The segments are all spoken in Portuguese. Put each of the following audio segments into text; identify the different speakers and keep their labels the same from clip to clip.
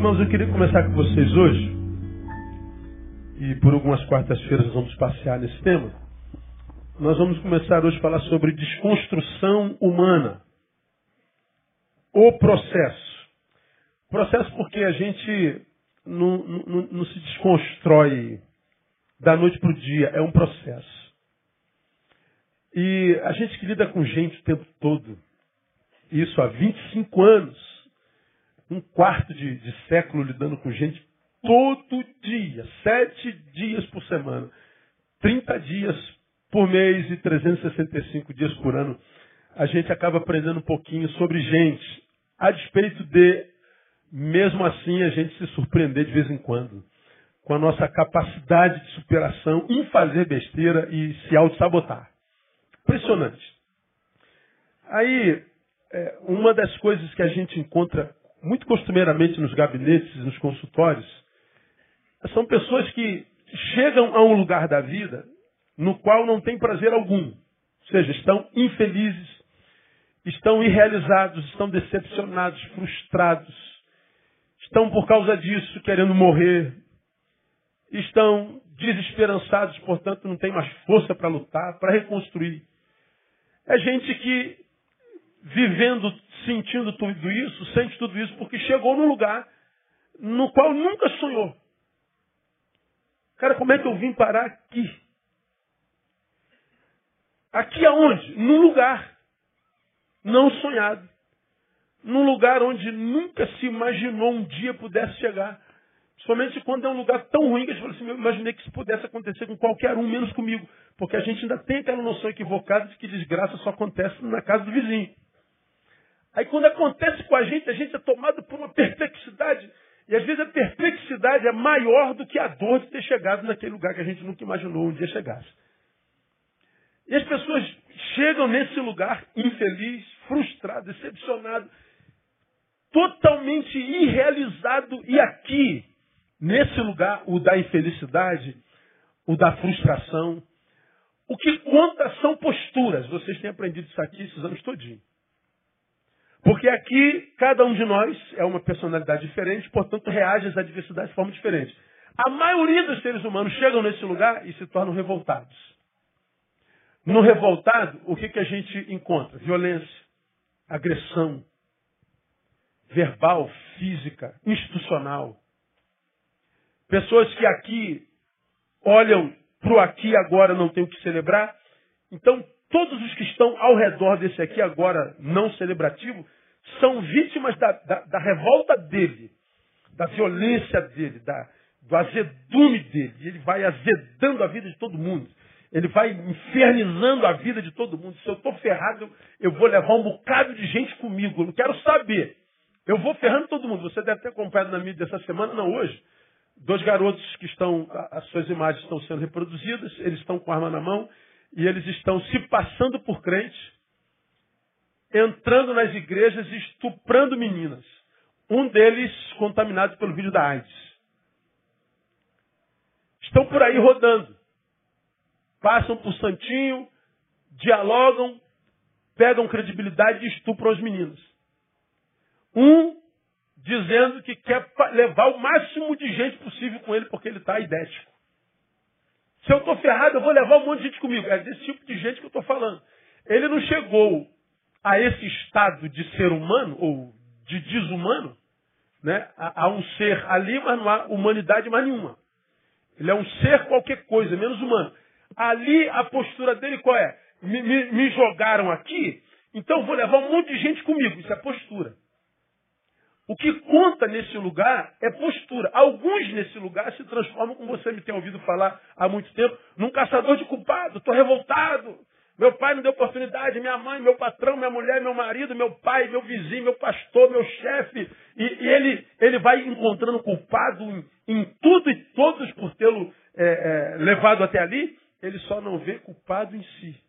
Speaker 1: Irmãos, eu queria começar com vocês hoje, e por algumas quartas-feiras nós vamos passear nesse tema. Nós vamos começar hoje a falar sobre desconstrução humana. O processo. Processo porque a gente não, não, não se desconstrói da noite para o dia, é um processo. E a gente que lida com gente o tempo todo, isso há 25 anos, um quarto de, de século lidando com gente todo dia, sete dias por semana, 30 dias por mês e 365 dias por ano, a gente acaba aprendendo um pouquinho sobre gente, a despeito de, mesmo assim, a gente se surpreender de vez em quando com a nossa capacidade de superação em fazer besteira e se auto-sabotar. Impressionante. Aí, é, uma das coisas que a gente encontra muito costumeiramente nos gabinetes, nos consultórios, são pessoas que chegam a um lugar da vida no qual não tem prazer algum. Ou seja, estão infelizes, estão irrealizados, estão decepcionados, frustrados, estão por causa disso querendo morrer, estão desesperançados, portanto não tem mais força para lutar, para reconstruir. É gente que vivendo, sentindo tudo isso, sente tudo isso porque chegou num lugar no qual nunca sonhou. Cara, como é que eu vim parar aqui? Aqui aonde? Num lugar não sonhado. Num lugar onde nunca se imaginou um dia pudesse chegar. Somente quando é um lugar tão ruim que a gente fala assim, eu imaginei que isso pudesse acontecer com qualquer um, menos comigo. Porque a gente ainda tem aquela noção equivocada de que desgraça só acontece na casa do vizinho. Aí quando acontece com a gente, a gente é tomado por uma perplexidade. E às vezes a perplexidade é maior do que a dor de ter chegado naquele lugar que a gente nunca imaginou um dia chegasse. E as pessoas chegam nesse lugar infeliz, frustrado, decepcionado, totalmente irrealizado. E aqui, nesse lugar, o da infelicidade, o da frustração, o que conta são posturas. Vocês têm aprendido isso aqui esses anos todinhos. Porque aqui cada um de nós é uma personalidade diferente, portanto reage às adversidades de forma diferente. A maioria dos seres humanos chegam nesse lugar e se tornam revoltados. No revoltado, o que, que a gente encontra? Violência, agressão, verbal, física, institucional. Pessoas que aqui olham para o aqui e agora não tem o que celebrar. Então, Todos os que estão ao redor desse aqui agora não celebrativo são vítimas da, da, da revolta dele, da violência dele, da, do azedume dele. Ele vai azedando a vida de todo mundo. Ele vai infernizando a vida de todo mundo. Se eu estou ferrado, eu vou levar um bocado de gente comigo. Eu não quero saber. Eu vou ferrando todo mundo. Você deve ter acompanhado na mídia dessa semana, não hoje. Dois garotos que estão, as suas imagens estão sendo reproduzidas, eles estão com arma na mão e eles estão se passando por crentes, entrando nas igrejas e estuprando meninas. Um deles contaminado pelo vídeo da AIDS. Estão por aí rodando. Passam por santinho, dialogam, pegam credibilidade e estupram as meninas. Um dizendo que quer levar o máximo de gente possível com ele porque ele está idético. Se eu estou ferrado, eu vou levar um monte de gente comigo. É desse tipo de gente que eu estou falando. Ele não chegou a esse estado de ser humano, ou de desumano, né? a um ser ali, mas não há humanidade mais nenhuma. Ele é um ser qualquer coisa, menos humano. Ali a postura dele qual é? Me, me, me jogaram aqui, então vou levar um monte de gente comigo. Isso é postura. O que conta nesse lugar é postura. Alguns nesse lugar se transformam, como você me tem ouvido falar há muito tempo, num caçador de culpado. Estou revoltado. Meu pai não deu oportunidade, minha mãe, meu patrão, minha mulher, meu marido, meu pai, meu vizinho, meu pastor, meu chefe. E, e, ele, ele vai encontrando culpado em, em tudo e todos por tê-lo é, é, levado até ali. Ele só não vê culpado em si.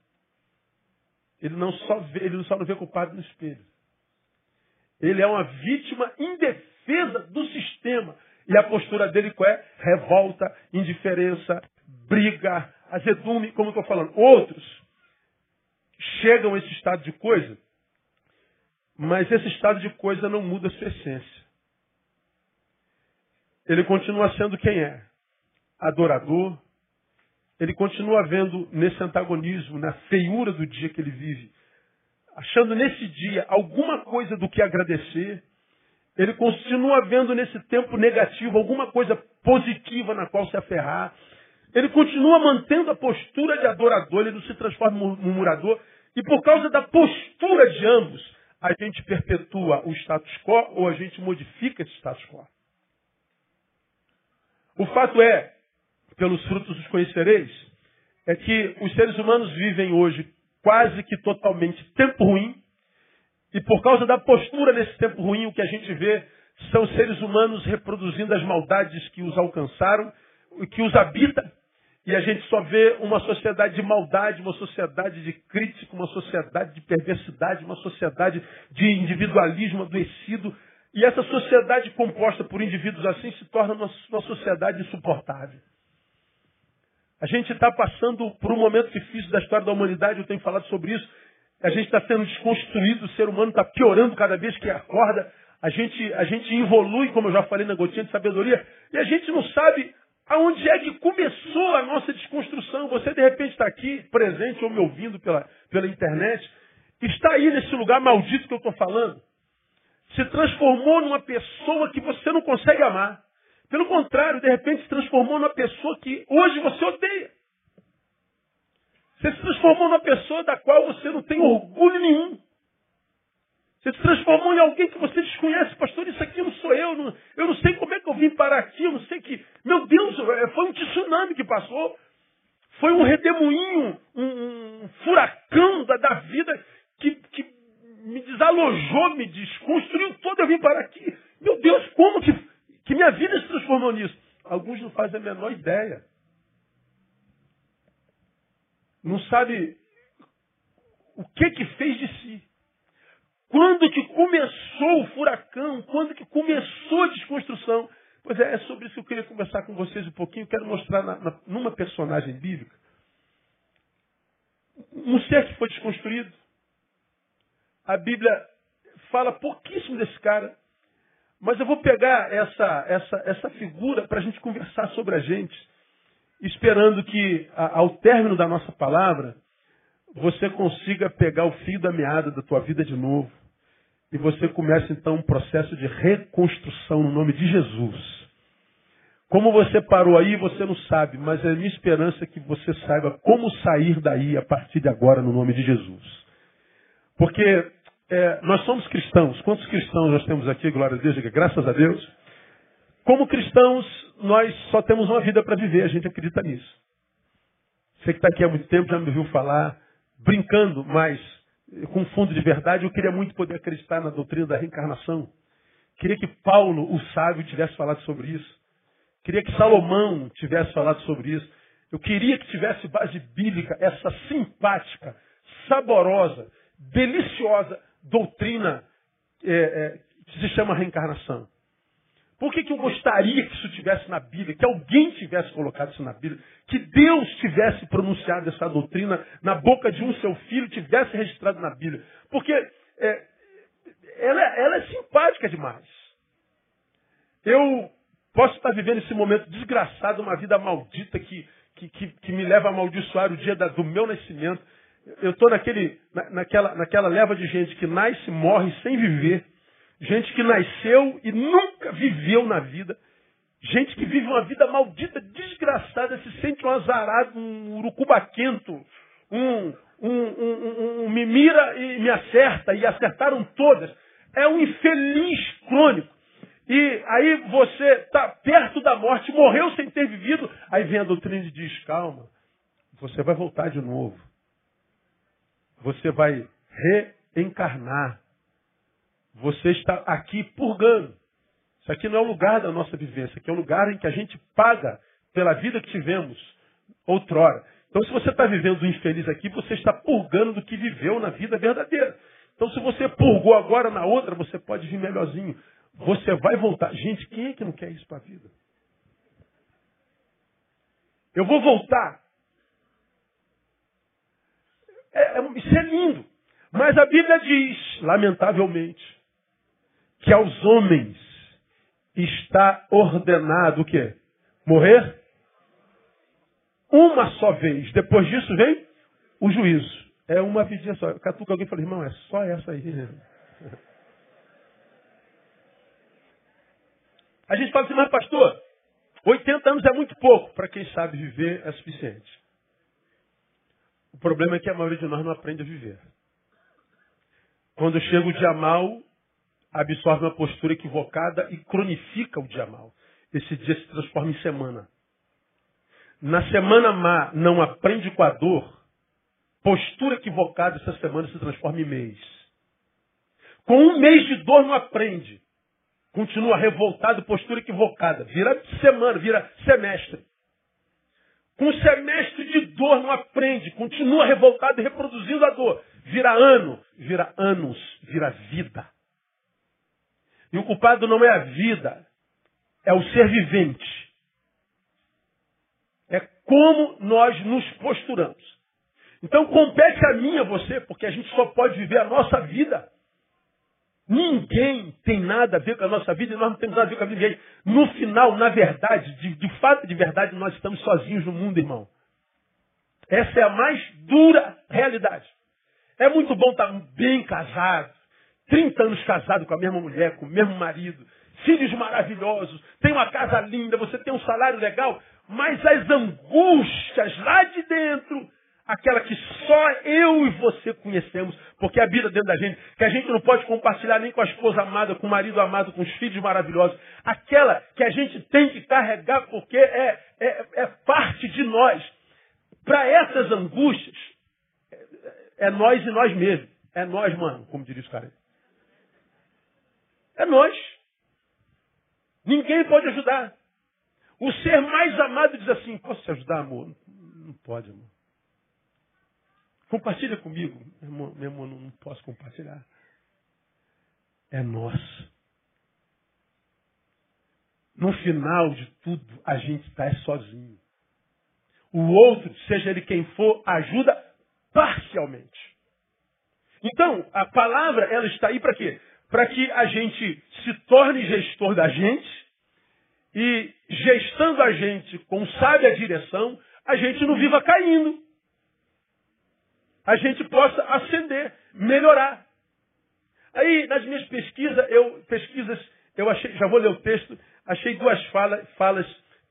Speaker 1: Ele não só vê, ele só não vê culpado no espelho. Ele é uma vítima indefesa do sistema. E a postura dele qual é? Revolta, indiferença, briga, azedume, como eu estou falando. Outros chegam a esse estado de coisa, mas esse estado de coisa não muda a sua essência. ele continua sendo quem é? Adorador. Ele continua vendo nesse antagonismo, na feiura do dia que ele vive, achando nesse dia alguma coisa do que agradecer. Ele continua vendo nesse tempo negativo alguma coisa positiva na qual se aferrar. Ele continua mantendo a postura de adorador, ele não se transforma em murmurador. E por causa da postura de ambos, a gente perpetua o status quo ou a gente modifica esse status quo. O fato é, pelos frutos os conhecereis, é que os seres humanos vivem hoje quase que totalmente tempo ruim, e por causa da postura nesse tempo ruim, o que a gente vê são seres humanos reproduzindo as maldades que os alcançaram, que os habita, e a gente só vê uma sociedade de maldade, uma sociedade de crítica, uma sociedade de perversidade, uma sociedade de individualismo adoecido. E essa sociedade composta por indivíduos assim se torna uma, uma sociedade insuportável. A gente está passando por um momento difícil da história da humanidade, eu tenho falado sobre isso. A gente está sendo desconstruído, o ser humano está piorando cada vez que acorda. A gente, a gente evolui, como eu já falei na gotinha de sabedoria, e a gente não sabe aonde é que começou a nossa desconstrução. Você de repente está aqui, presente ou me ouvindo pela, pela internet, está aí nesse lugar maldito que eu estou falando. Se transformou numa pessoa que você não consegue amar. Pelo contrário, de repente se transformou numa pessoa que hoje você odeia. Você se transformou numa pessoa da qual você não tem orgulho nenhum. Você se transformou em alguém que você desconhece. Pastor, isso aqui não sou eu. Não, eu não sei como é que eu vim parar aqui. Eu não sei que. Meu Deus, é, foi um tsunami que passou. Foi um redemoinho, um, um furacão da, da vida que, que me desalojou, me desconstruiu todo. Eu vim parar aqui. Meu Deus, como que, que minha vida se transformou nisso? Alguns não fazem a menor ideia. Não sabe o que que fez de si. Quando que começou o furacão? Quando que começou a desconstrução? Pois é, é sobre isso que eu queria conversar com vocês um pouquinho. Quero mostrar na, na, numa personagem bíblica um ser que foi desconstruído. A Bíblia fala pouquíssimo desse cara, mas eu vou pegar essa, essa, essa figura para a gente conversar sobre a gente, esperando que ao término da nossa palavra você consiga pegar o fio da meada da tua vida de novo e você começa então um processo de reconstrução no nome de Jesus. Como você parou aí, você não sabe, mas é minha esperança que você saiba como sair daí a partir de agora no nome de Jesus. Porque é, nós somos cristãos. Quantos cristãos nós temos aqui? Glória a Deus, diga graças a Deus. Como cristãos, nós só temos uma vida para viver, a gente acredita nisso. Você que está aqui há muito tempo já me ouviu falar, brincando, mas com fundo de verdade, eu queria muito poder acreditar na doutrina da reencarnação. Queria que Paulo, o sábio, tivesse falado sobre isso. Queria que Salomão tivesse falado sobre isso. Eu queria que tivesse base bíblica essa simpática, saborosa, deliciosa doutrina é, é, que se chama reencarnação. Por que, que eu gostaria que isso tivesse na Bíblia, que alguém tivesse colocado isso na Bíblia, que Deus tivesse pronunciado essa doutrina na boca de um seu filho, tivesse registrado na Bíblia? Porque é, ela, ela é simpática demais. Eu posso estar vivendo esse momento desgraçado, uma vida maldita que, que, que, que me leva a amaldiçoar o dia da, do meu nascimento. Eu estou naquele, na, naquela, naquela leva de gente que nasce e morre sem viver. Gente que nasceu e nunca viveu na vida. Gente que vive uma vida maldita, desgraçada, se sente um azarado, um urucubaquento, um, um, um, um, me mira e me acerta, e acertaram todas. É um infeliz crônico. E aí você está perto da morte, morreu sem ter vivido. Aí vem a doutrina e diz: calma, você vai voltar de novo. Você vai reencarnar. Você está aqui purgando. Isso aqui não é o lugar da nossa vivência, aqui é o lugar em que a gente paga pela vida que tivemos outrora. Então, se você está vivendo infeliz aqui, você está purgando do que viveu na vida verdadeira. Então, se você purgou agora na outra, você pode vir melhorzinho. Você vai voltar. Gente, quem é que não quer isso para a vida? Eu vou voltar. É, é, isso é lindo. Mas a Bíblia diz, lamentavelmente, que aos homens está ordenado o quê? Morrer uma só vez. Depois disso vem o juízo. É uma vidinha só. Catuca alguém e fala, irmão, é só essa aí. A gente fala assim, mas pastor, 80 anos é muito pouco. Para quem sabe viver é suficiente. O problema é que a maioria de nós não aprende a viver. Quando chega o dia mal, absorve uma postura equivocada e cronifica o dia mal. Esse dia se transforma em semana. Na semana má não aprende com a dor, postura equivocada essa semana se transforma em mês. Com um mês de dor não aprende. Continua revoltado, postura equivocada. Vira semana, vira semestre. Com semestre de dor não aprende, continua revoltado e reproduzindo a dor. Vira ano, vira anos, vira vida. E o culpado não é a vida, é o ser vivente. É como nós nos posturamos. Então compete a mim a você, porque a gente só pode viver a nossa vida. Ninguém tem nada a ver com a nossa vida e nós não temos nada a ver com a vida de ninguém. No final, na verdade, de, de fato de verdade, nós estamos sozinhos no mundo, irmão. Essa é a mais dura realidade. É muito bom estar bem casado, 30 anos casado com a mesma mulher, com o mesmo marido, filhos maravilhosos, tem uma casa linda, você tem um salário legal, mas as angústias lá de dentro, aquela que só eu e você conhecemos, porque a vida dentro da gente, que a gente não pode compartilhar nem com a esposa amada, com o marido amado, com os filhos maravilhosos, aquela que a gente tem que carregar porque é, é, é parte de nós. Para essas angústias, é, é nós e nós mesmos. É nós, mano, como diria os caras. É nós. Ninguém pode ajudar. O ser mais amado diz assim: Posso te ajudar, amor? Não pode, amor. Compartilha comigo. Meu amor, meu amor, não posso compartilhar. É nosso. No final de tudo, a gente está sozinho. O outro, seja ele quem for, ajuda parcialmente. Então, a palavra, ela está aí para quê? Para que a gente se torne gestor da gente e gestando a gente com sábia direção, a gente não viva caindo. A gente possa ascender, melhorar. Aí, nas minhas pesquisas, eu, pesquisas, eu achei, já vou ler o texto, achei duas fala, falas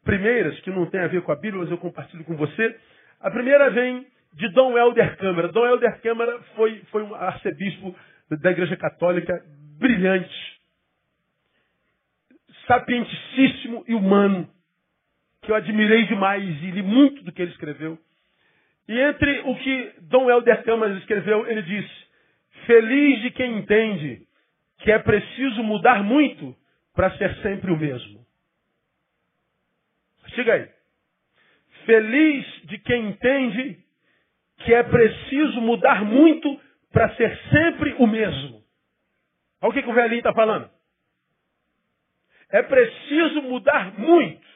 Speaker 1: primeiras, que não tem a ver com a Bíblia, mas eu compartilho com você. A primeira vem de Dom Helder Câmara. Dom Helder Câmara foi, foi um arcebispo da Igreja Católica brilhante sapientíssimo e humano, que eu admirei demais e li muito do que ele escreveu. E entre o que Dom Helder Camas escreveu, ele diz: Feliz de quem entende que é preciso mudar muito para ser sempre o mesmo. Siga aí. Feliz de quem entende que é preciso mudar muito para ser sempre o mesmo. Olha o que, que o velhinho está falando. É preciso mudar muito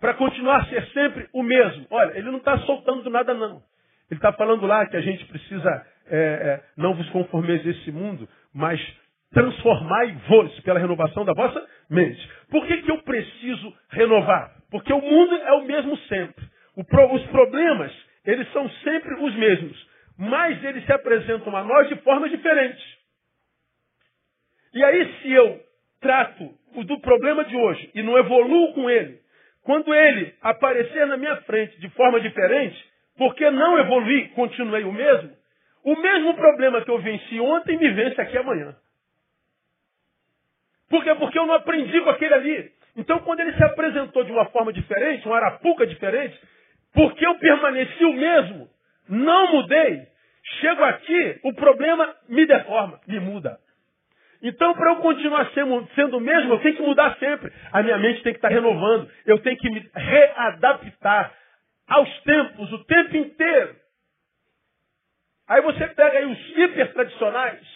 Speaker 1: para continuar a ser sempre o mesmo. Olha, ele não está soltando nada, não. Ele está falando lá que a gente precisa é, é, não vos conformeis a esse mundo, mas transformai-vos pela renovação da vossa mente. Por que, que eu preciso renovar? Porque o mundo é o mesmo sempre. O os problemas, eles são sempre os mesmos. Mas eles se apresentam a nós de forma diferente. E aí, se eu trato do problema de hoje e não evoluo com ele, quando ele aparecer na minha frente de forma diferente, porque não evoluí, continuei o mesmo, o mesmo problema que eu venci ontem me vence aqui amanhã. Por quê? Porque eu não aprendi com aquele ali. Então, quando ele se apresentou de uma forma diferente, uma arapuca diferente, porque eu permaneci o mesmo, não mudei, chego aqui, o problema me deforma, me muda. Então, para eu continuar sendo, o mesmo, eu tenho que mudar sempre. A minha mente tem que estar renovando. Eu tenho que me readaptar aos tempos, o tempo inteiro. Aí você pega aí os hiper tradicionais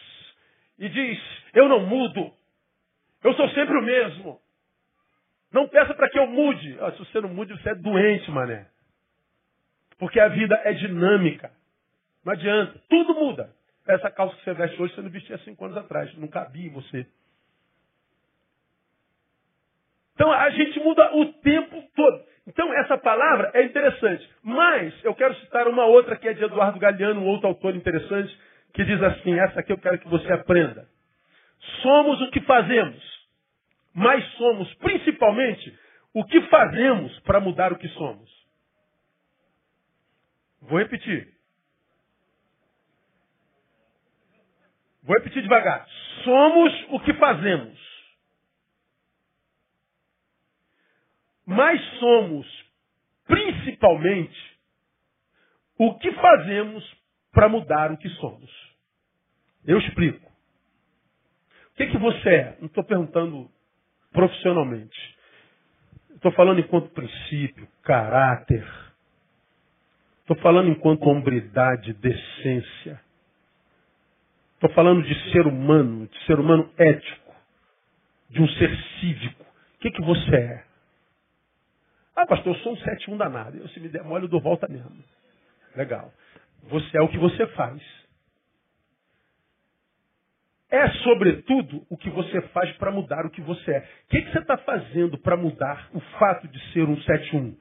Speaker 1: e diz: Eu não mudo. Eu sou sempre o mesmo. Não peça para que eu mude. Ah, se você não mude, você é doente, mané. Porque a vida é dinâmica. Não adianta. Tudo muda. Essa calça que você veste hoje, você não vestia cinco anos atrás. Não cabia em você. Então a gente muda o tempo todo. Então essa palavra é interessante. Mas eu quero citar uma outra que é de Eduardo Galeano, um outro autor interessante, que diz assim: essa aqui eu quero que você aprenda. Somos o que fazemos, mas somos principalmente o que fazemos para mudar o que somos. Vou repetir. Vou repetir devagar. Somos o que fazemos. Mas somos, principalmente, o que fazemos para mudar o que somos. Eu explico. O que, que você é? Não estou perguntando profissionalmente. Estou falando enquanto princípio, caráter. Estou falando enquanto hombridade, decência. Estou falando de ser humano, de ser humano ético, de um ser cívico. O que, que você é? Ah, pastor, eu sou um 7-1 danado. Eu, se me der mole, eu dou volta mesmo. Legal. Você é o que você faz. É, sobretudo, o que você faz para mudar o que você é. O que, que você está fazendo para mudar o fato de ser um 7-1?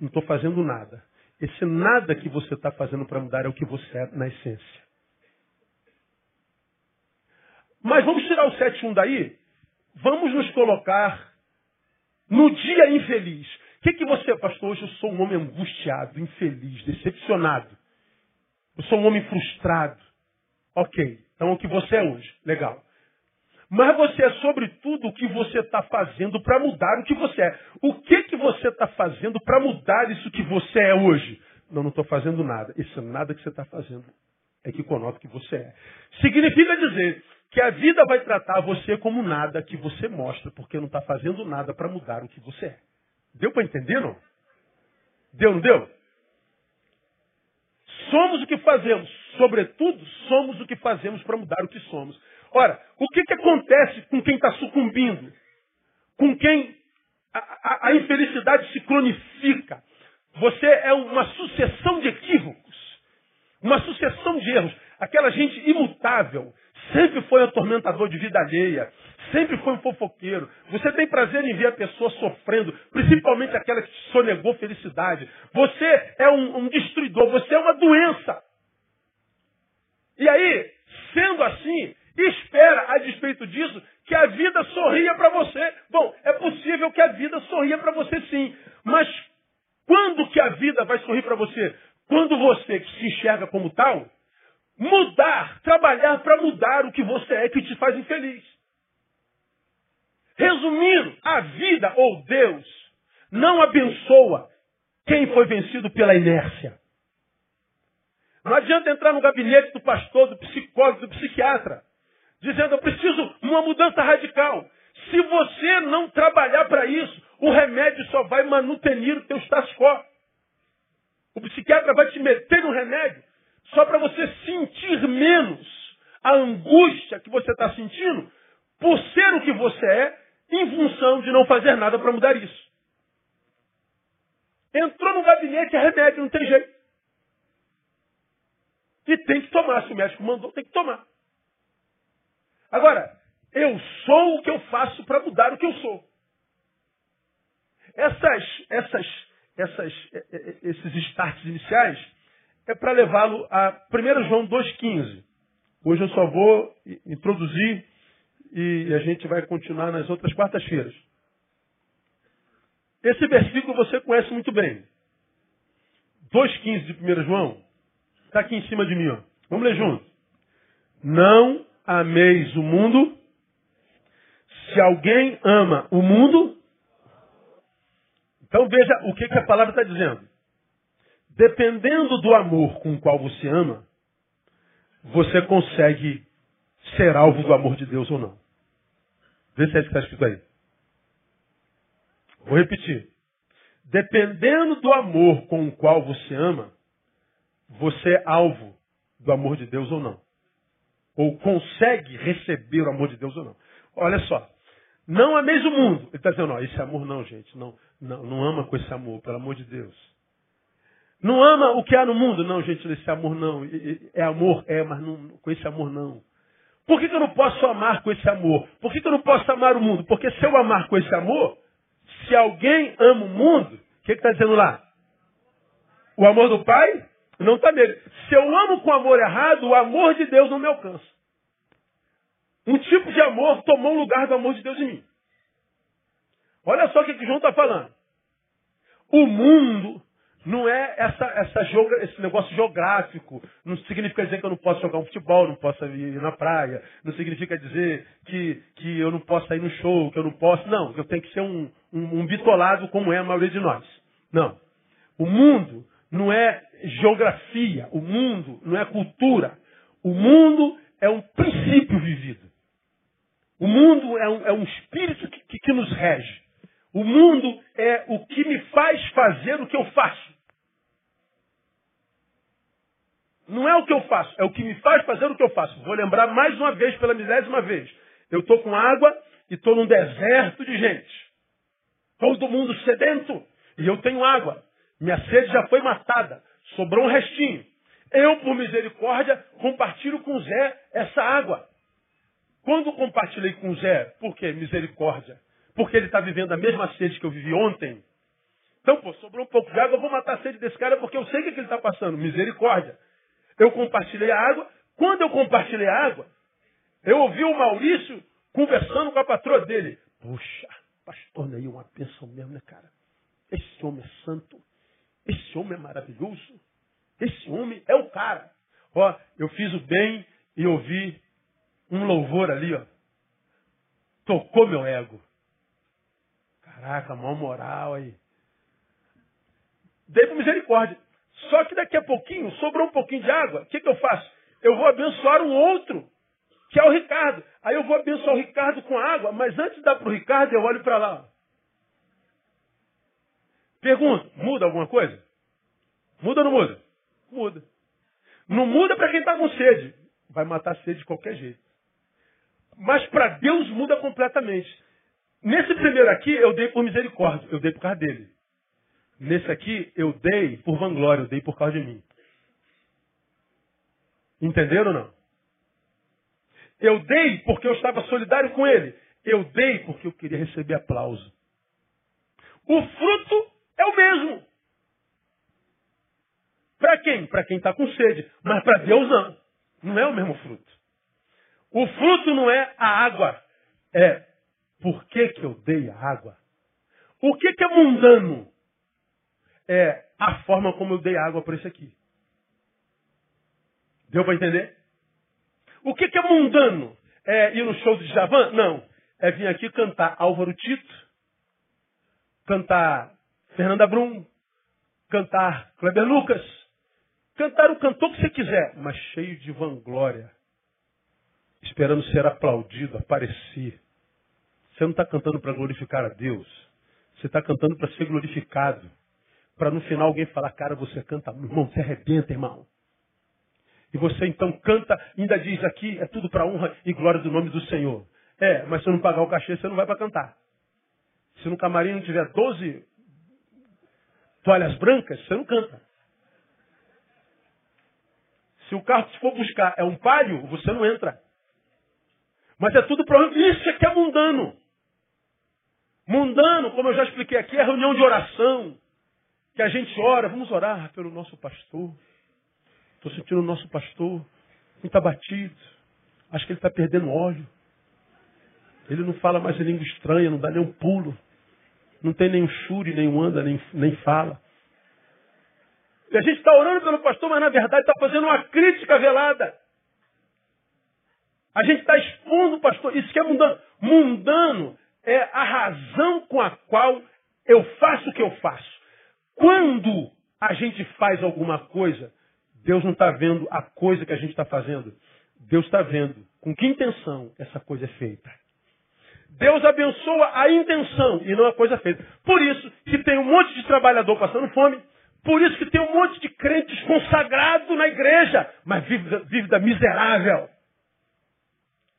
Speaker 1: Não estou fazendo nada. Esse nada que você está fazendo para mudar é o que você é na essência. Mas vamos tirar o 7-1 daí? Vamos nos colocar no dia infeliz. O que, que você, pastor? Hoje eu sou um homem angustiado, infeliz, decepcionado. Eu sou um homem frustrado. Ok. Então o que você é hoje. Legal. Mas você é sobretudo o que você está fazendo para mudar o que você é. O que, que você está fazendo para mudar isso que você é hoje? Não, não estou fazendo nada. Esse nada que você está fazendo é que conota o que você é. Significa dizer que a vida vai tratar você como nada que você mostra, porque não está fazendo nada para mudar o que você é. Deu para entender, não? Deu, não deu? Somos o que fazemos. Sobretudo, somos o que fazemos para mudar o que somos. Ora, o que, que acontece com quem está sucumbindo? Com quem a, a, a infelicidade se cronifica? Você é uma sucessão de equívocos, uma sucessão de erros. Aquela gente imutável, sempre foi atormentador de vida alheia, sempre foi um fofoqueiro. Você tem prazer em ver a pessoa sofrendo, principalmente aquela que sonegou felicidade. Você é um, um destruidor, você é uma doença. E aí, sendo assim, espera, a despeito disso, que a vida sorria para você. Bom, é possível que a vida sorria para você sim, mas quando que a vida vai sorrir para você? Quando você se enxerga como tal, mudar, trabalhar para mudar o que você é que te faz infeliz. Resumindo, a vida ou Deus não abençoa quem foi vencido pela inércia. Não adianta entrar no gabinete do pastor, do psicólogo, do psiquiatra, dizendo eu preciso uma mudança radical. Se você não trabalhar para isso, o remédio só vai manutenir o teu status quo. O psiquiatra vai te meter no remédio só para você sentir menos a angústia que você está sentindo por ser o que você é, em função de não fazer nada para mudar isso. Entrou no gabinete, é remédio, não tem jeito. E tem que tomar. Se o médico mandou, tem que tomar. Agora, eu sou o que eu faço para mudar o que eu sou. Essas, essas, essas, esses starts iniciais é para levá-lo a 1 João 2,15. Hoje eu só vou introduzir e a gente vai continuar nas outras quartas-feiras. Esse versículo você conhece muito bem. 2,15 de 1 João Está aqui em cima de mim. Ó. Vamos ler junto. Não ameis o mundo. Se alguém ama o mundo. Então veja o que, que a palavra está dizendo. Dependendo do amor com o qual você ama, você consegue ser alvo do amor de Deus ou não. Vê se é isso que está escrito aí. Vou repetir. Dependendo do amor com o qual você ama, você é alvo do amor de Deus ou não. Ou consegue receber o amor de Deus ou não. Olha só. Não ameis o mundo. Ele está dizendo, não, esse amor não, gente. Não, não, não ama com esse amor, pelo amor de Deus. Não ama o que há no mundo. Não, gente, esse amor não. É amor? É, mas não, com esse amor não. Por que, que eu não posso amar com esse amor? Por que, que eu não posso amar o mundo? Porque se eu amar com esse amor, Se alguém ama o mundo, o que está dizendo lá? O amor do Pai não está nele. Se eu amo com amor errado, o amor de Deus não me alcança. Um tipo de amor tomou o lugar do amor de Deus em mim. Olha só o que, que João está falando. O mundo não é essa, essa esse negócio geográfico. Não significa dizer que eu não posso jogar um futebol, não posso ir na praia. Não significa dizer que, que eu não posso sair no show, que eu não posso. Não, eu tenho que ser um, um, um bitolado como é a maioria de nós. Não. O mundo não é geografia. O mundo não é cultura. O mundo é um princípio vivido. O mundo é um, é um espírito que, que, que nos rege. O mundo é o que me faz fazer o que eu faço. Não é o que eu faço, é o que me faz fazer o que eu faço. Vou lembrar mais uma vez, pela milésima vez. Eu estou com água e estou num deserto de gente. Todo mundo sedento. E eu tenho água. Minha sede já foi matada. Sobrou um restinho. Eu, por misericórdia, compartilho com Zé essa água. Quando compartilhei com Zé, por quê? Misericórdia. Porque ele está vivendo a mesma sede que eu vivi ontem. Então, pô, sobrou um pouco de água, eu vou matar a sede desse cara porque eu sei o que, que ele está passando. Misericórdia. Eu compartilhei a água. Quando eu compartilhei a água, eu ouvi o Maurício conversando com a patroa dele. Puxa, pastor Neil, uma pensão mesmo, né, cara? Esse homem é santo. Esse homem é maravilhoso. Esse homem é o cara. Ó, eu fiz o bem e ouvi um louvor ali, ó. Tocou meu ego. Caraca, mão moral aí. Dei por misericórdia. Só que daqui a pouquinho, sobrou um pouquinho de água, o que, que eu faço? Eu vou abençoar um outro, que é o Ricardo. Aí eu vou abençoar o Ricardo com água, mas antes de dar para o Ricardo, eu olho para lá. Pergunto, muda alguma coisa? Muda ou não muda? Muda. Não muda para quem está com sede. Vai matar a sede de qualquer jeito. Mas para Deus muda completamente. Nesse primeiro aqui, eu dei por misericórdia, eu dei por causa dele. Nesse aqui, eu dei por vanglória, eu dei por causa de mim. Entenderam ou não? Eu dei porque eu estava solidário com ele. Eu dei porque eu queria receber aplauso. O fruto é o mesmo. Para quem? Para quem está com sede. Mas para Deus não. Não é o mesmo fruto. O fruto não é a água. É por que, que eu dei a água? O que, que é mundano? É a forma como eu dei água para esse aqui. Deu para entender? O que, que é mundano? É ir no show de Javan? Não. É vir aqui cantar Álvaro Tito, cantar Fernanda Brum, cantar Kleber Lucas, cantar o cantor que você quiser, mas cheio de vanglória, esperando ser aplaudido, aparecer. Você não está cantando para glorificar a Deus. Você está cantando para ser glorificado. Para no final alguém falar, cara, você canta, irmão, você arrebenta, irmão. E você então canta, ainda diz aqui, é tudo para honra e glória do nome do Senhor. É, mas se não pagar o cachê, você não vai para cantar. Se no camarim não tiver 12 toalhas brancas, você não canta. Se o carro que for buscar é um palio, você não entra. Mas é tudo para Isso é que é mundano. Mundano, como eu já expliquei aqui, é reunião de oração. Que a gente ora, vamos orar pelo nosso pastor. Estou sentindo o nosso pastor muito abatido. Acho que ele está perdendo óleo. Ele não fala mais em língua estranha, não dá nem um pulo. Não tem nenhum chure, nem anda, nem, nem fala. E a gente está orando pelo pastor, mas na verdade está fazendo uma crítica velada. A gente está expondo o pastor. Isso que é mundano. Mundano é a razão com a qual eu faço o que eu faço. Quando a gente faz alguma coisa, Deus não está vendo a coisa que a gente está fazendo. Deus está vendo com que intenção essa coisa é feita. Deus abençoa a intenção e não a coisa feita. Por isso que tem um monte de trabalhador passando fome. Por isso que tem um monte de crentes consagrados na igreja, mas vive, vive da miserável.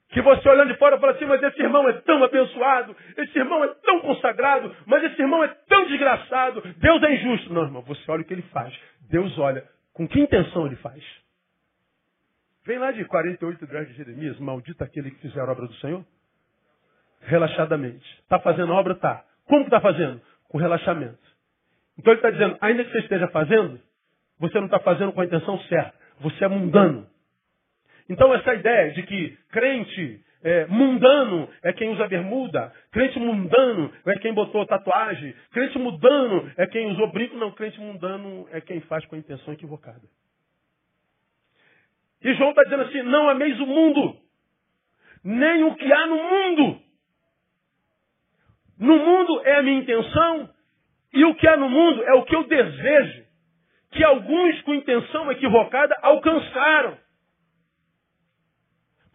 Speaker 1: Que você olhando de fora fala assim, mas esse irmão é tão abençoado, esse irmão é tão consagrado, mas esse irmão é tão desgraçado, Deus é injusto. Não, irmão, você olha o que ele faz. Deus olha com que intenção ele faz. Vem lá de 48 graus de Jeremias, maldito aquele que fizer a obra do Senhor. Relaxadamente. Está fazendo a obra? Tá. Como está fazendo? Com relaxamento. Então ele está dizendo, ainda que você esteja fazendo, você não está fazendo com a intenção certa. Você é mundano. Então essa ideia de que crente é, mundano é quem usa bermuda, crente mundano é quem botou tatuagem, crente mundano é quem usou brinco, não, crente mundano é quem faz com a intenção equivocada. E João está dizendo assim, não ameis o mundo, nem o que há no mundo. No mundo é a minha intenção, e o que há no mundo é o que eu desejo, que alguns com intenção equivocada alcançaram.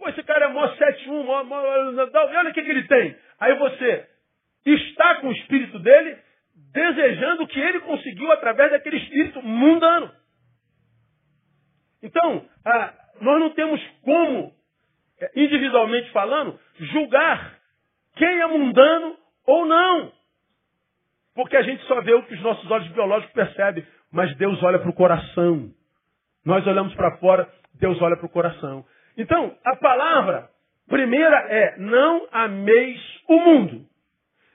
Speaker 1: Pô, esse cara é mó 71, mó, mó, olha o que, que ele tem. Aí você está com o espírito dele, desejando o que ele conseguiu através daquele espírito mundano. Então, ah, nós não temos como, eh, individualmente falando, julgar quem é mundano ou não. Porque a gente só vê o que os nossos olhos biológicos percebem, mas Deus olha para o coração. Nós olhamos para fora, Deus olha para o coração. Então, a palavra primeira é: não ameis o mundo,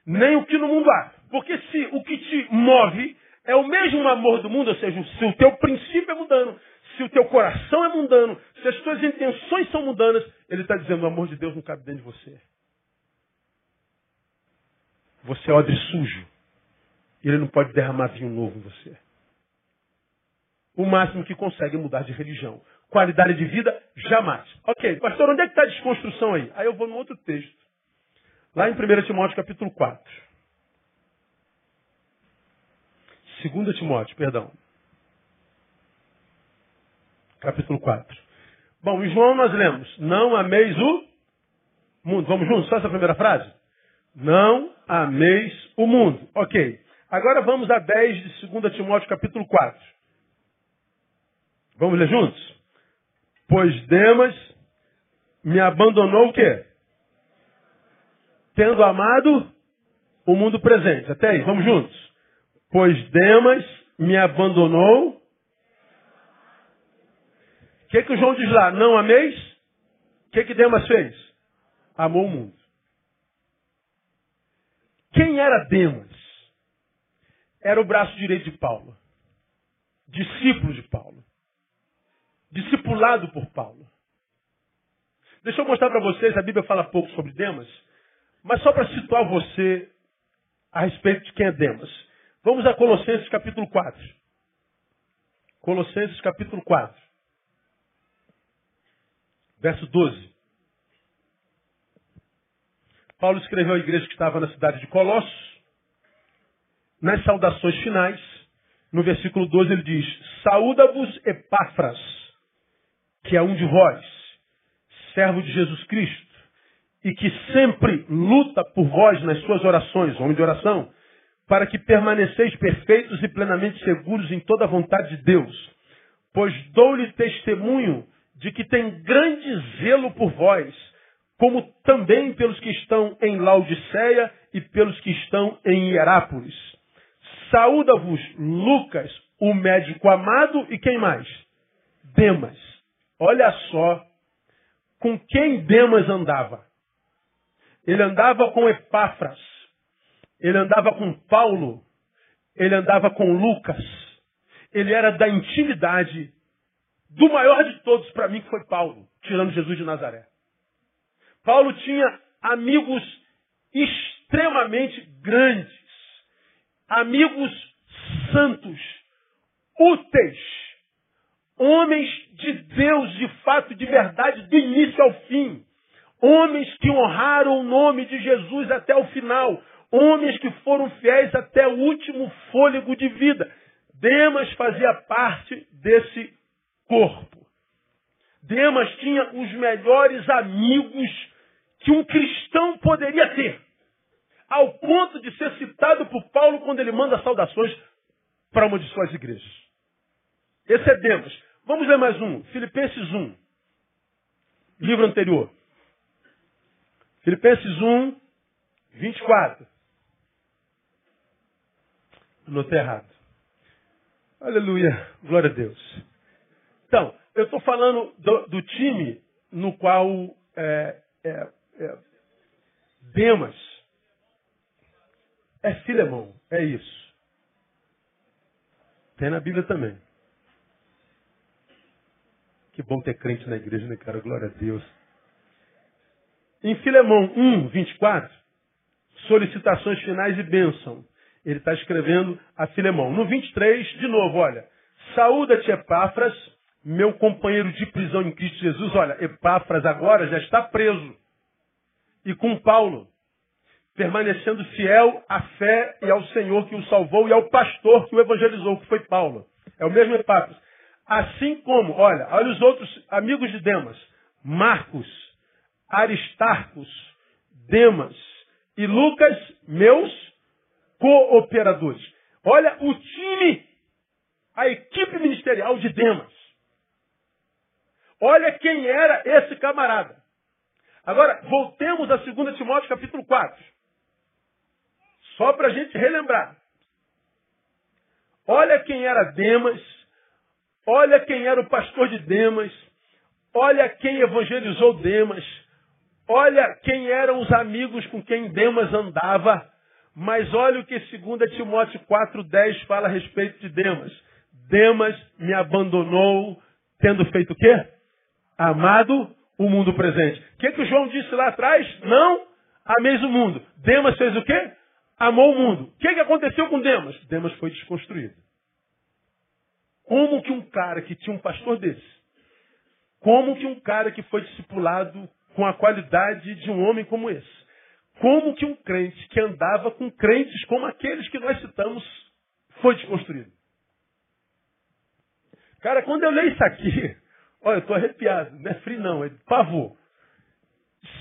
Speaker 1: nem o que no mundo há. Porque se o que te move é o mesmo amor do mundo, ou seja, se o teu princípio é mundano, se o teu coração é mundano, se as tuas intenções são mundanas, ele está dizendo: o amor de Deus não cabe dentro de você. Você é odre sujo. E ele não pode derramar vinho novo em você. O máximo que consegue é mudar de religião. Qualidade de vida, jamais. Ok, pastor, onde é que está a desconstrução aí? Aí eu vou no outro texto. Lá em 1 Timóteo capítulo 4. 2 Timóteo, perdão. Capítulo 4. Bom, em João nós lemos, não ameis o mundo. Vamos juntos? Só essa primeira frase? Não ameis o mundo. Ok. Agora vamos a 10 de 2 Timóteo capítulo 4. Vamos ler juntos? Pois Demas me abandonou o quê? Tendo amado o mundo presente. Até aí, vamos juntos. Pois Demas me abandonou. O que, que o João diz lá? Não ameis? O que, que Demas fez? Amou o mundo. Quem era Demas? Era o braço direito de Paulo. Discípulo de Paulo. Discipulado por Paulo. Deixa eu mostrar para vocês, a Bíblia fala pouco sobre Demas, mas só para situar você a respeito de quem é Demas. Vamos a Colossenses capítulo 4. Colossenses capítulo 4. Verso 12. Paulo escreveu à igreja que estava na cidade de Colossos. Nas saudações finais, no versículo 12 ele diz: Saúda-vos Epáfras, que é um de vós, servo de Jesus Cristo, e que sempre luta por vós nas suas orações, homem de oração, para que permaneceis perfeitos e plenamente seguros em toda a vontade de Deus. Pois dou-lhe testemunho de que tem grande zelo por vós, como também pelos que estão em Laodiceia e pelos que estão em Hierápolis. Saúda-vos Lucas, o médico amado, e quem mais? Demas. Olha só com quem Demas andava. Ele andava com Epáfras. Ele andava com Paulo. Ele andava com Lucas. Ele era da intimidade do maior de todos para mim, que foi Paulo, tirando Jesus de Nazaré. Paulo tinha amigos extremamente grandes, amigos santos, úteis, homens de Deus, de fato, de verdade, do início ao fim, homens que honraram o nome de Jesus até o final, homens que foram fiéis até o último fôlego de vida. Demas fazia parte desse corpo. Demas tinha os melhores amigos que um cristão poderia ter. Ao ponto de ser citado por Paulo quando ele manda saudações para uma de suas igrejas. Esse é Demas. Vamos ler mais um. Filipenses 1. Livro anterior. Filipenses 1, 24. Notei errado. Aleluia. Glória a Deus. Então, eu estou falando do, do, time no qual é, é, é, Demas é Filemão. É isso. Tem na Bíblia também. Que bom ter crente na igreja, né, cara? Glória a Deus. Em Filemão 1, 24, solicitações finais e bênção. Ele está escrevendo a Filemão. No 23, de novo, olha. Saúda-te, Epáfras, meu companheiro de prisão em Cristo Jesus. Olha, Epáfras agora já está preso. E com Paulo, permanecendo fiel à fé e ao Senhor que o salvou e ao pastor que o evangelizou, que foi Paulo. É o mesmo Epáfras. Assim como, olha, olha os outros amigos de Demas. Marcos, Aristarcos, Demas e Lucas, meus cooperadores. Olha o time, a equipe ministerial de Demas. Olha quem era esse camarada. Agora, voltemos a 2 Timóteo capítulo 4. Só para a gente relembrar. Olha quem era Demas, olha quem era o pastor de Demas, olha quem evangelizou Demas, olha quem eram os amigos com quem Demas andava, mas olha o que 2 Timóteo 4,10 fala a respeito de Demas. Demas me abandonou, tendo feito o quê? Amado o mundo presente. O que, que João disse lá atrás? Não ameis o mundo. Demas fez o quê? Amou o mundo. O que, que aconteceu com Demas? Demas foi desconstruído. Como que um cara que tinha um pastor desse, como que um cara que foi discipulado com a qualidade de um homem como esse, como que um crente que andava com crentes como aqueles que nós citamos foi desconstruído? Cara, quando eu leio isso aqui, olha, eu estou arrepiado. Não é frio, não, é pavor.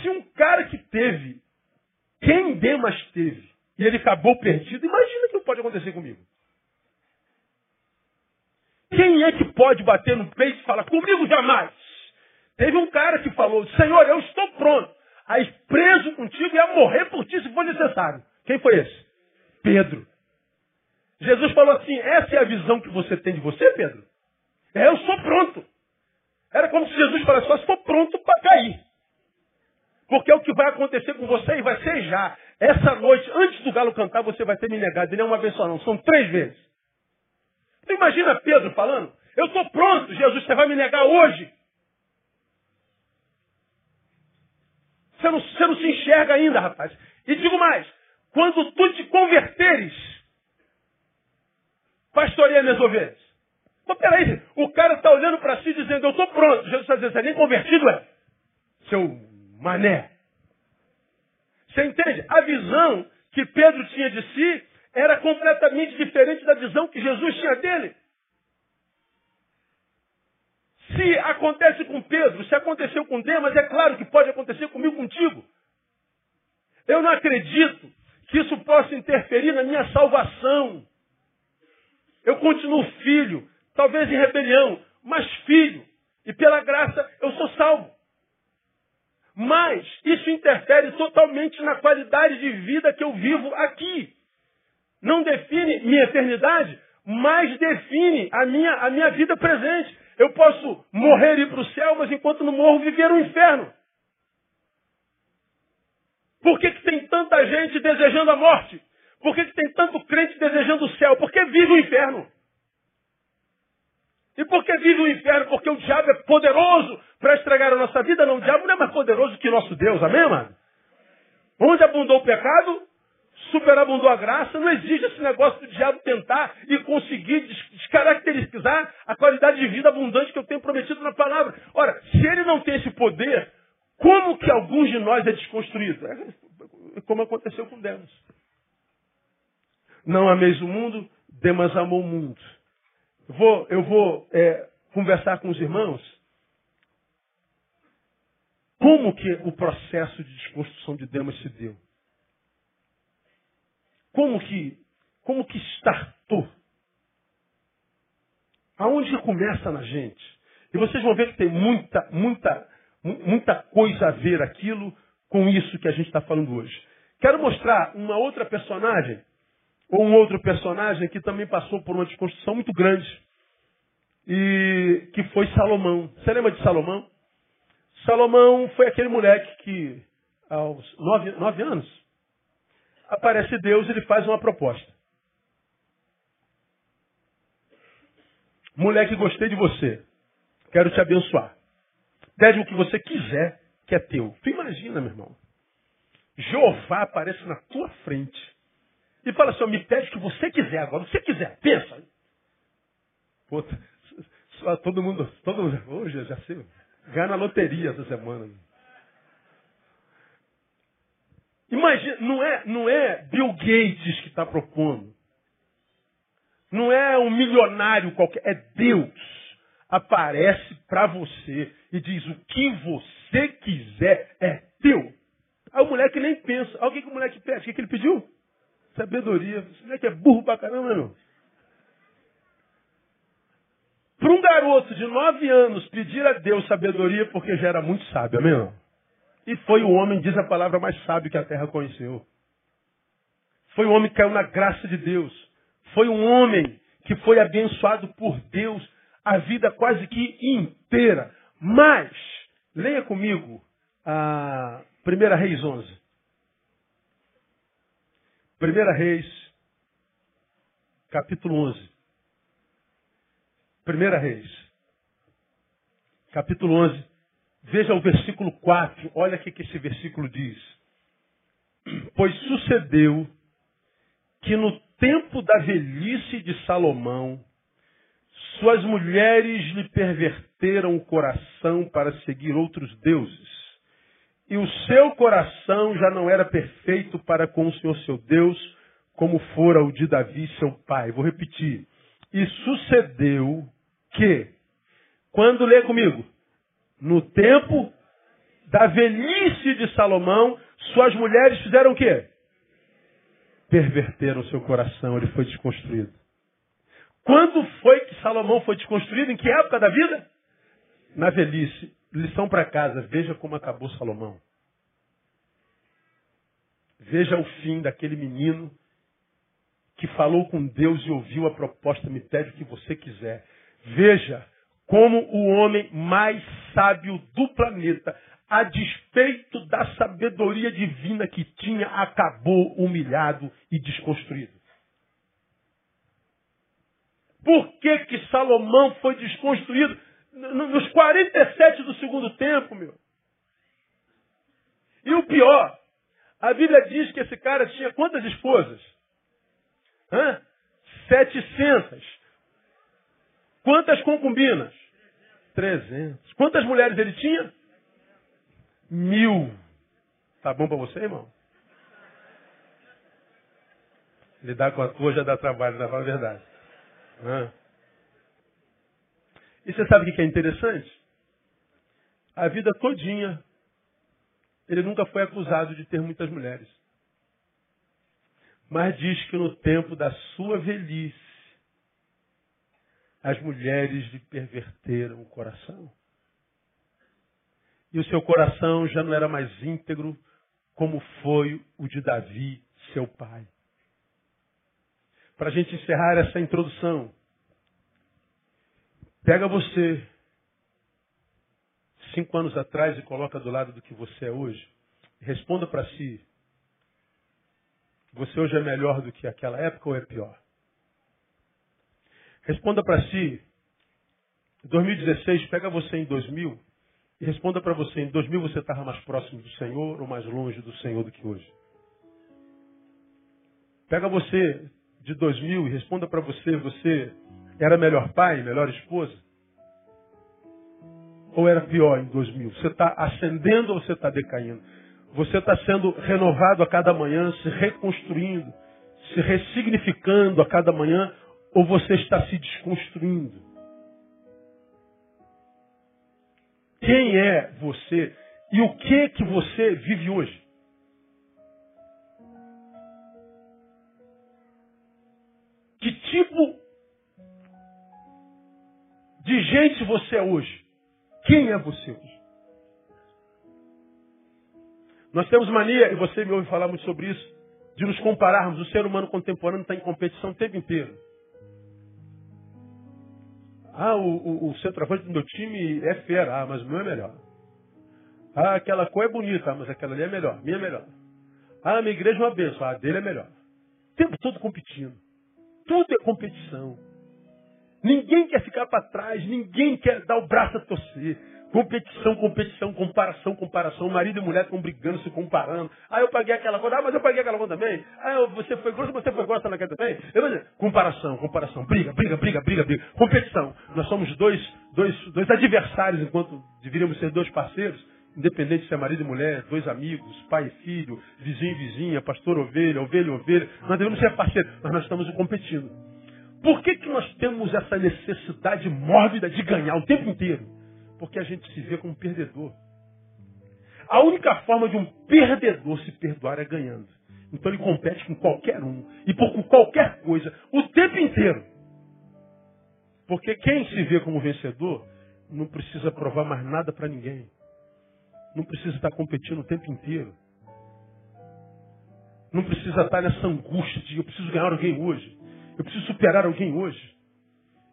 Speaker 1: Se um cara que teve, quem Demas teve, e ele acabou perdido, imagina o que pode acontecer comigo. Quem é que pode bater no peito e falar, comigo jamais? Teve um cara que falou, Senhor, eu estou pronto a preso contigo e a morrer por ti se for necessário. Quem foi esse? Pedro. Jesus falou assim: essa é a visão que você tem de você, Pedro? É, eu sou pronto. Era como se Jesus falasse: só estou pronto para cair. Porque é o que vai acontecer com você e vai ser já. Essa noite, antes do galo cantar, você vai ter me negado. E não é uma vez só, não. São três vezes. Então, imagina Pedro falando: Eu estou pronto, Jesus, você vai me negar hoje. Você não, você não se enxerga ainda, rapaz. E digo mais, quando tu te converteres, pastoreia minhas ovelhas. Mas peraí, o cara está olhando para si dizendo, eu estou pronto. Jesus está dizendo, você nem convertido é? Seu mané. Você entende? A visão que Pedro tinha de si era completamente diferente da visão que Jesus tinha dele. Se acontece com Pedro, se aconteceu com Demas, é claro que pode acontecer comigo, contigo. Eu não acredito que isso possa interferir na minha salvação. Eu continuo filho, talvez em rebelião, mas filho. E pela graça eu sou salvo. Mas isso interfere totalmente na qualidade de vida que eu vivo aqui. Não define minha eternidade, mas define a minha, a minha vida presente. Eu posso morrer e ir para o céu, mas enquanto não morro, viver o inferno. Por que, que tem tanta gente desejando a morte? Por que, que tem tanto crente desejando o céu? Porque vive o inferno. E por que vive o inferno? Porque o diabo é poderoso para estragar a nossa vida. Não, o diabo não é mais poderoso que nosso Deus, amém, mano? Onde abundou o pecado, superabundou a graça, não existe esse negócio do diabo tentar e conseguir descaracterizar a qualidade de vida abundante que eu tenho prometido na palavra. Ora, se ele não tem esse poder, como que alguns de nós é desconstruído? É como aconteceu com Demas. Não ameis o mundo, Demas amou o mundo. Eu vou, eu vou é, conversar com os irmãos como que o processo de desconstrução de Demas se deu. Como que, como que startou? Aonde começa na gente? E vocês vão ver que tem muita, muita, muita coisa a ver aquilo com isso que a gente está falando hoje. Quero mostrar uma outra personagem, ou um outro personagem que também passou por uma desconstrução muito grande, e que foi Salomão. Você lembra de Salomão? Salomão foi aquele moleque que, aos nove, nove anos, aparece Deus e ele faz uma proposta. Moleque, gostei de você. Quero te abençoar. Pede o que você quiser, que é teu. Tu imagina, meu irmão. Jeová aparece na tua frente e fala assim, me pede o que você quiser agora. O que você quiser, pensa. Pô, todo mundo, todo mundo, hoje já sei, ganha na loteria essa semana. Imagina, não é, não é Bill Gates que está propondo. Não é um milionário qualquer, é Deus. Aparece para você e diz: o que você quiser é teu. Aí o moleque nem pensa. Que, que o moleque pede. O que, que ele pediu? Sabedoria. Esse moleque é burro pra caramba, meu. Para um garoto de nove anos pedir a Deus sabedoria porque já era muito sábio, amém? E foi o homem, diz a palavra, mais sábio que a terra conheceu. Foi o homem que caiu na graça de Deus. Foi um homem que foi abençoado por Deus a vida quase que inteira. Mas, leia comigo a 1 Reis 11. 1 Reis, capítulo 11. 1 Reis, capítulo 11. Veja o versículo 4. Olha o que esse versículo diz. Pois sucedeu que no tempo da velhice de Salomão, suas mulheres lhe perverteram o coração para seguir outros deuses. E o seu coração já não era perfeito para com o Senhor seu Deus, como fora o de Davi, seu pai. Vou repetir. E sucedeu que, quando lê comigo, no tempo da velhice de Salomão, suas mulheres fizeram o quê? Perverteram seu coração, ele foi desconstruído. Quando foi que Salomão foi desconstruído? Em que época da vida? Na velhice. Lição para casa, veja como acabou Salomão. Veja o fim daquele menino que falou com Deus e ouviu a proposta, me pede o que você quiser. Veja como o homem mais sábio do planeta, a despeito da sabedoria divina que tinha, acabou humilhado e desconstruído. Por que, que Salomão foi desconstruído? Nos 47 do segundo tempo, meu. E o pior, a Bíblia diz que esse cara tinha quantas esposas? Hã? 700. Quantas concubinas? 300. Quantas mulheres ele tinha? Mil. Tá bom para você, irmão? Lidar com a tua já dá trabalho, dá para a verdade. E você sabe o que é interessante? A vida todinha, ele nunca foi acusado de ter muitas mulheres. Mas diz que no tempo da sua velhice, as mulheres lhe perverteram o coração. E o seu coração já não era mais íntegro como foi o de Davi, seu pai. Para a gente encerrar essa introdução, Pega você cinco anos atrás e coloca do lado do que você é hoje. Responda para si. Você hoje é melhor do que aquela época ou é pior? Responda para si. 2016, pega você em 2000 e responda para você. Em 2000 você estava mais próximo do Senhor ou mais longe do Senhor do que hoje? Pega você de 2000 e responda para você. Você era melhor pai, melhor esposa? Ou era pior em 2000? Você está ascendendo ou você está decaindo? Você está sendo renovado a cada manhã, se reconstruindo, se ressignificando a cada manhã, ou você está se desconstruindo? Quem é você e o que que você vive hoje? Que tipo de gente você é hoje? Quem é você hoje? Nós temos mania, e você me ouve falar muito sobre isso, de nos compararmos. O ser humano contemporâneo está em competição o tempo inteiro. Ah, o, o, o centroavante do meu time é fera, ah, mas o meu é melhor. Ah, aquela cor é bonita, ah, mas aquela ali é melhor, minha é melhor. Ah, minha igreja é uma benção. A dele é melhor. O tempo todo competindo. Tudo é competição. Ninguém quer ficar para trás, ninguém quer dar o braço a torcer. Competição, competição, comparação, comparação. Marido e mulher estão brigando, se comparando. Ah, eu paguei aquela conta. Ah, mas eu paguei aquela conta também. Ah, você foi grosso, você foi grossa naquela também. Eu, comparação, comparação. Briga, briga, briga, briga, briga. Competição. Nós somos dois, dois, dois adversários, enquanto deveríamos ser dois parceiros. Independente se é marido e mulher, dois amigos, pai e filho, vizinho e vizinha, pastor ovelha, ovelha ovelha. Nós devemos ser parceiros, mas nós estamos competindo. Por que, que nós temos essa necessidade mórbida de ganhar o tempo inteiro? Porque a gente se vê como perdedor. A única forma de um perdedor se perdoar é ganhando. Então ele compete com qualquer um e por qualquer coisa o tempo inteiro. Porque quem se vê como vencedor não precisa provar mais nada para ninguém. Não precisa estar competindo o tempo inteiro. Não precisa estar nessa angústia de eu preciso ganhar alguém hoje. Eu preciso superar alguém hoje.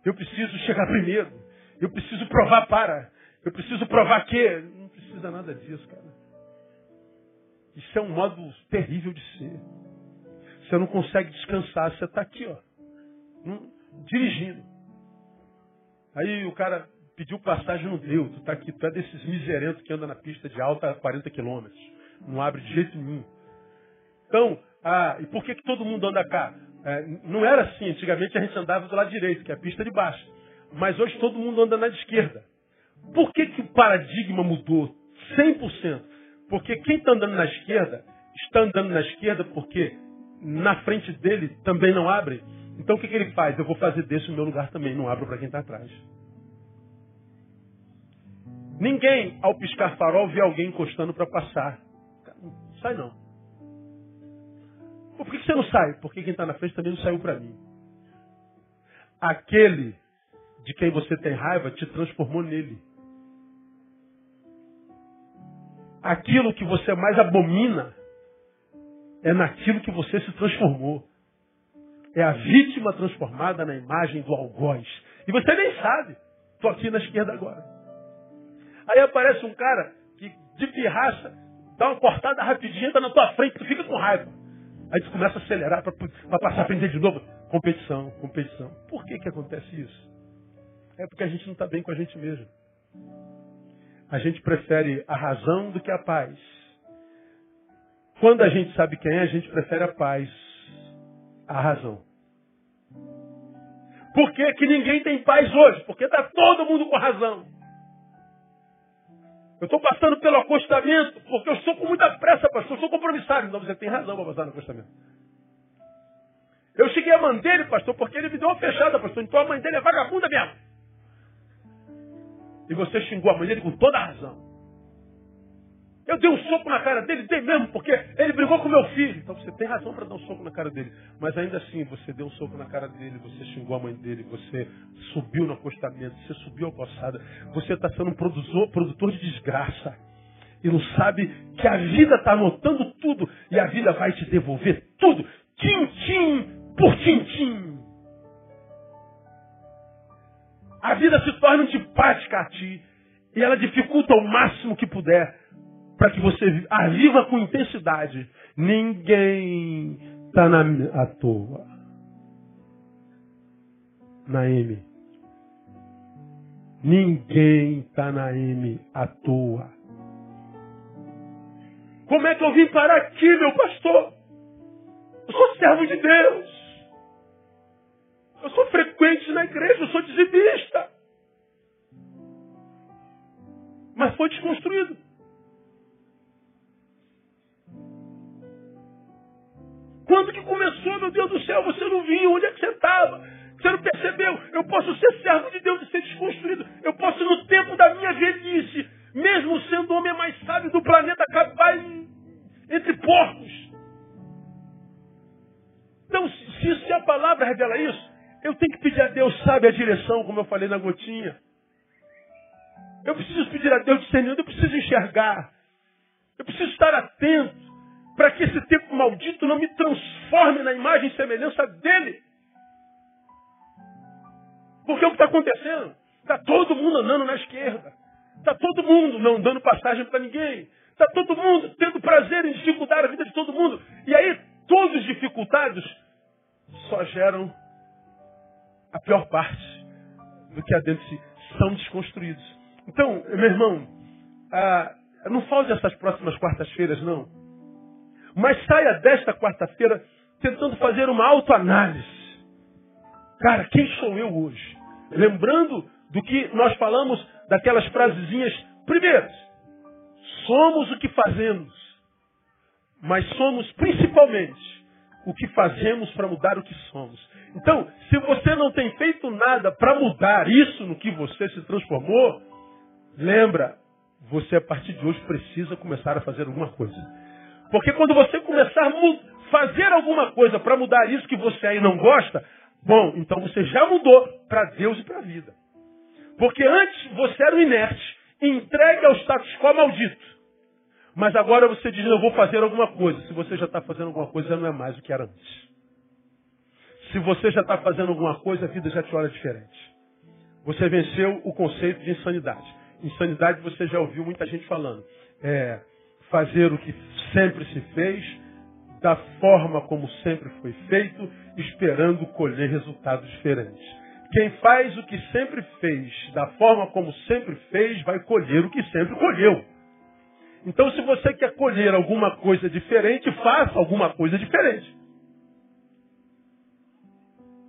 Speaker 1: Eu preciso chegar primeiro. Eu preciso provar para. Eu preciso provar que. Não precisa nada disso, cara. Isso é um modo terrível de ser. Você não consegue descansar. Você está aqui, ó. Dirigindo. Aí o cara pediu passagem, não deu. Tu está aqui. Tu é desses miserentos que anda na pista de alta a 40 quilômetros. Não abre de jeito nenhum. Então, ah, e por que, que todo mundo anda cá? É, não era assim. Antigamente a gente andava do lado direito, que é a pista de baixo. Mas hoje todo mundo anda na esquerda. Por que, que o paradigma mudou 100%? Porque quem está andando na esquerda, está andando na esquerda porque na frente dele também não abre. Então o que, que ele faz? Eu vou fazer desse o meu lugar também, não abro para quem está atrás. Ninguém, ao piscar farol, vê alguém encostando para passar. Sai não. Por que você não sai? Porque quem está na frente também não saiu para mim. Aquele de quem você tem raiva te transformou nele. Aquilo que você mais abomina é naquilo que você se transformou. É a vítima transformada na imagem do algoz. E você nem sabe. Estou aqui na esquerda agora. Aí aparece um cara que de pirraça dá uma cortada rapidinho, entra na tua frente, tu fica com raiva. Aí tu começa a acelerar para passar a frente de novo. Competição, competição. Por que, que acontece isso? É porque a gente não está bem com a gente mesmo. A gente prefere a razão do que a paz. Quando a gente sabe quem é, a gente prefere a paz à razão. Por que, que ninguém tem paz hoje? Porque está todo mundo com razão. Eu estou passando pelo acostamento porque eu estou com muita pressa, pastor. Eu sou compromissado. Então você tem razão para passar no acostamento. Eu cheguei a mãe dele, pastor, porque ele me deu uma fechada, pastor. Então a mãe dele é vagabunda mesmo. E você xingou a mãe dele com toda a razão. Eu dei um soco na cara dele, dei mesmo, porque ele brigou com meu filho. Então você tem razão para dar um soco na cara dele. Mas ainda assim, você deu um soco na cara dele, você xingou a mãe dele, você subiu no acostamento, você subiu a calçada. Você está sendo um produtor, produtor de desgraça. E não sabe que a vida está anotando tudo. E a vida vai te devolver tudo. Tim-tim por tim-tim. A vida se torna antipática a ti. E ela dificulta o máximo que puder para que você a viva com intensidade. Ninguém está à toa. Na M. Ninguém está na M à toa. Como é que eu vim parar aqui, meu pastor? Eu sou servo de Deus. Eu sou frequente na igreja, eu sou dizimista. Mas foi desconstruído. Quando que começou, meu Deus do céu, você não vinha, onde é que você estava? Você não percebeu? Eu posso ser servo de Deus e ser desconstruído. Eu posso, no tempo da minha velhice, mesmo sendo o homem mais sábio do planeta, acabar entre porcos. Então, se, se a palavra revela isso, eu tenho que pedir a Deus, sabe, a direção, como eu falei na gotinha. Eu preciso pedir a Deus discernimento, eu preciso enxergar. Eu preciso estar atento para que esse tempo maldito não me transforme na imagem e semelhança dele. Porque o que está acontecendo? Está todo mundo andando na esquerda. Está todo mundo não dando passagem para ninguém. Está todo mundo tendo prazer em dificultar a vida de todo mundo. E aí, todos os dificultados só geram a pior parte do que há dentro de si. São desconstruídos. Então, meu irmão, ah, não falte essas próximas quartas-feiras, não. Mas saia desta quarta-feira tentando fazer uma autoanálise. Cara, quem sou eu hoje? Lembrando do que nós falamos daquelas frasezinhas. Primeiro, somos o que fazemos, mas somos principalmente o que fazemos para mudar o que somos. Então, se você não tem feito nada para mudar isso no que você se transformou, lembra, você a partir de hoje precisa começar a fazer alguma coisa. Porque quando você começar a fazer alguma coisa para mudar isso que você aí não gosta, bom, então você já mudou para Deus e para a vida. Porque antes você era um inerte, entregue ao status quo maldito. Mas agora você diz, eu vou fazer alguma coisa. Se você já está fazendo alguma coisa, não é mais o que era antes. Se você já está fazendo alguma coisa, a vida já te olha diferente. Você venceu o conceito de insanidade. Insanidade você já ouviu muita gente falando. É fazer o que sempre se fez, da forma como sempre foi feito, esperando colher resultados diferentes. Quem faz o que sempre fez, da forma como sempre fez, vai colher o que sempre colheu. Então, se você quer colher alguma coisa diferente, faça alguma coisa diferente.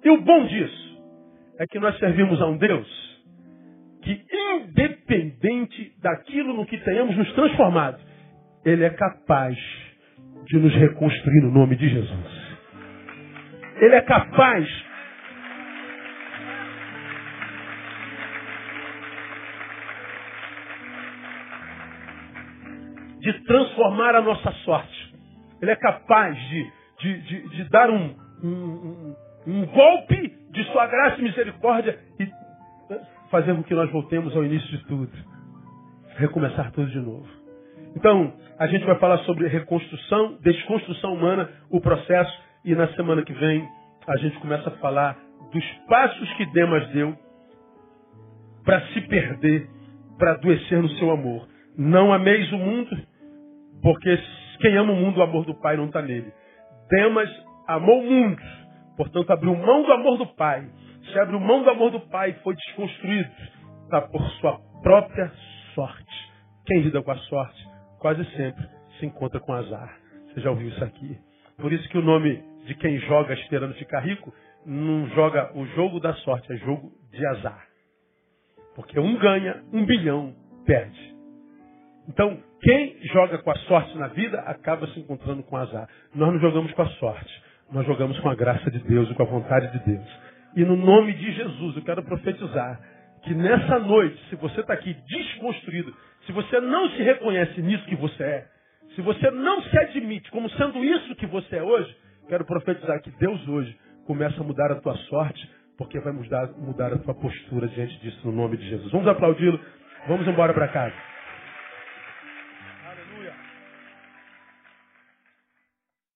Speaker 1: E o bom disso é que nós servimos a um Deus que, independente daquilo no que tenhamos nos transformado, Ele é capaz de nos reconstruir no nome de Jesus. Ele é capaz de transformar a nossa sorte. Ele é capaz de, de, de, de dar um, um, um, golpe de sua graça e misericórdia e fazer com que nós voltemos ao início de tudo. Recomeçar tudo de novo. Então, a gente vai falar sobre reconstrução, desconstrução humana, o processo, e na semana que vem a gente começa a falar dos passos que Demas deu para se perder, para adoecer no seu amor. Não ameis o mundo, porque quem ama o mundo, o amor do Pai não está nele. Demas amou o mundo, portanto abriu mão do amor do Pai. Se abriu mão do amor do Pai foi desconstruído, está por sua própria sorte. Quem lida com a sorte, quase sempre se encontra com azar. Você já ouviu isso aqui? Por isso que o nome de quem joga esperando ficar rico não joga o jogo da sorte, é jogo de azar. Porque um ganha, um bilhão perde. Então, quem joga com a sorte na vida acaba se encontrando com azar. Nós não jogamos com a sorte, nós jogamos com a graça de Deus e com a vontade de Deus. E no nome de Jesus, eu quero profetizar que nessa noite, se você está aqui desconstruído, se você não se reconhece nisso que você é, se você não se admite como sendo isso que você é hoje, quero profetizar que Deus hoje começa a mudar a tua sorte, porque vai mudar, mudar a tua postura diante disso no nome de Jesus. Vamos aplaudi-lo, vamos embora para casa.